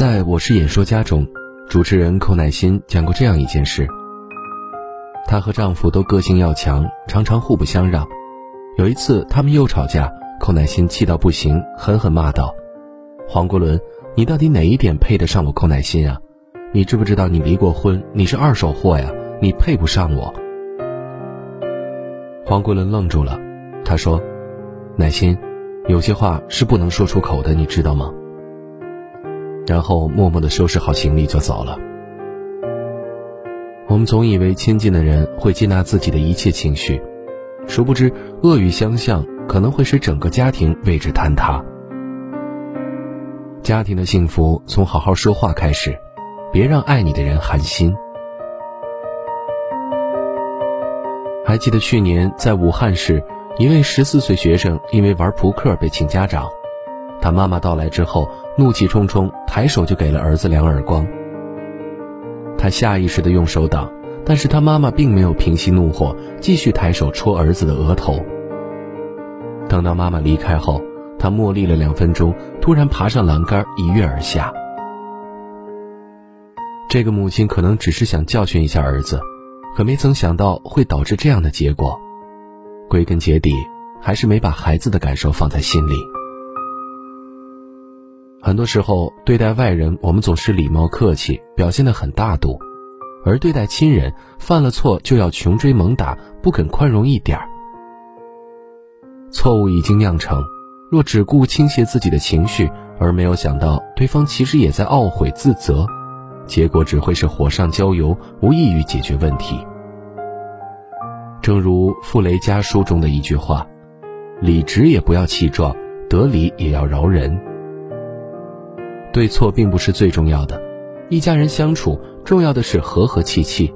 在我是演说家中，主持人寇乃馨讲过这样一件事。她和丈夫都个性要强，常常互不相让。有一次他们又吵架，寇乃馨气到不行，狠狠骂道：“黄国伦，你到底哪一点配得上我寇乃馨啊？你知不知道你离过婚，你是二手货呀，你配不上我。”黄国伦愣住了，他说：“乃馨，有些话是不能说出口的，你知道吗？”然后默默地收拾好行李就走了。我们总以为亲近的人会接纳自己的一切情绪，殊不知恶语相向可能会使整个家庭为之坍塌。家庭的幸福从好好说话开始，别让爱你的人寒心。还记得去年在武汉市，一位十四岁学生因为玩扑克被请家长。他妈妈到来之后，怒气冲冲，抬手就给了儿子两耳光。他下意识地用手挡，但是他妈妈并没有平息怒火，继续抬手戳儿子的额头。等到妈妈离开后，他默立了两分钟，突然爬上栏杆一跃而下。这个母亲可能只是想教训一下儿子，可没曾想到会导致这样的结果。归根结底，还是没把孩子的感受放在心里。很多时候，对待外人，我们总是礼貌客气，表现得很大度；而对待亲人，犯了错就要穷追猛打，不肯宽容一点儿。错误已经酿成，若只顾倾泻自己的情绪，而没有想到对方其实也在懊悔自责，结果只会是火上浇油，无异于解决问题。正如傅雷家书中的一句话：“理直也不要气壮，得理也要饶人。”对错并不是最重要的，一家人相处重要的是和和气气。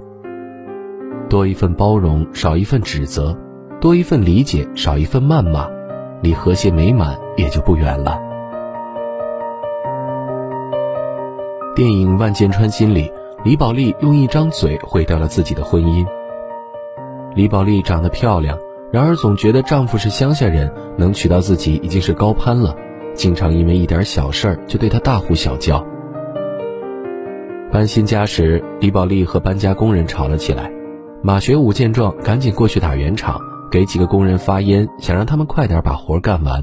多一份包容，少一份指责；多一份理解，少一份谩骂，离和谐美满也就不远了。电影《万箭穿心》里，李宝莉用一张嘴毁掉了自己的婚姻。李宝莉长得漂亮，然而总觉得丈夫是乡下人，能娶到自己已经是高攀了。经常因为一点小事儿就对他大呼小叫。搬新家时，李宝莉和搬家工人吵了起来。马学武见状，赶紧过去打圆场，给几个工人发烟，想让他们快点把活干完。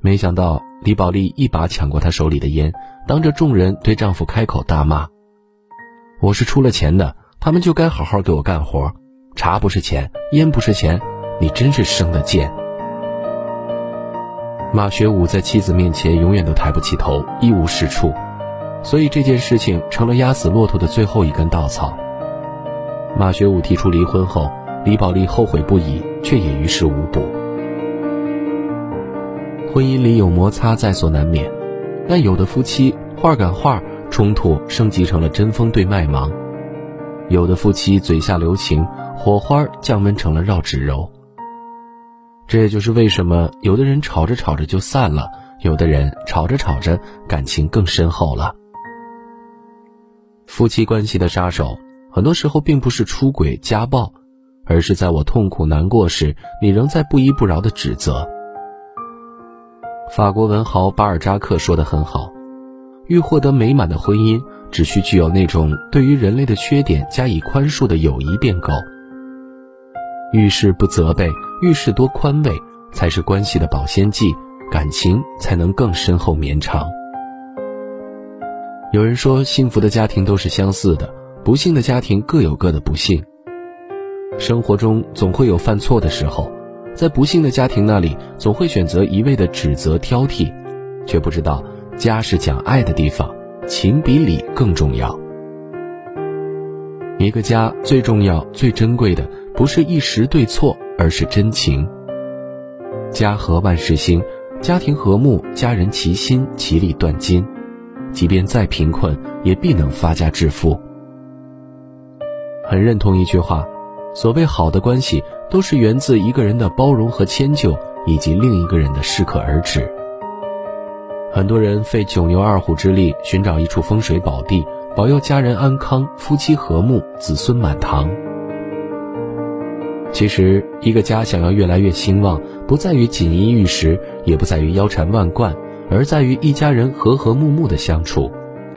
没想到李宝莉一把抢过他手里的烟，当着众人对丈夫开口大骂：“我是出了钱的，他们就该好好给我干活。茶不是钱，烟不是钱，你真是生的贱。”马学武在妻子面前永远都抬不起头，一无是处，所以这件事情成了压死骆驼的最后一根稻草。马学武提出离婚后，李宝莉后悔不已，却也于事无补。婚姻里有摩擦在所难免，但有的夫妻话赶话，冲突升级成了针锋对麦芒；有的夫妻嘴下留情，火花降温成了绕指柔。这也就是为什么有的人吵着吵着就散了，有的人吵着吵着感情更深厚了。夫妻关系的杀手，很多时候并不是出轨家暴，而是在我痛苦难过时，你仍在不依不饶的指责。法国文豪巴尔扎克说的很好：，欲获得美满的婚姻，只需具有那种对于人类的缺点加以宽恕的友谊便够。遇事不责备。遇事多宽慰，才是关系的保鲜剂，感情才能更深厚绵长。有人说，幸福的家庭都是相似的，不幸的家庭各有各的不幸。生活中总会有犯错的时候，在不幸的家庭那里，总会选择一味的指责挑剔，却不知道家是讲爱的地方，情比理更重要。一个家最重要、最珍贵的，不是一时对错。而是真情。家和万事兴，家庭和睦，家人齐心，其利断金。即便再贫困，也必能发家致富。很认同一句话：所谓好的关系，都是源自一个人的包容和迁就，以及另一个人的适可而止。很多人费九牛二虎之力寻找一处风水宝地，保佑家人安康、夫妻和睦、子孙满堂。其实，一个家想要越来越兴旺，不在于锦衣玉食，也不在于腰缠万贯，而在于一家人和和睦睦的相处。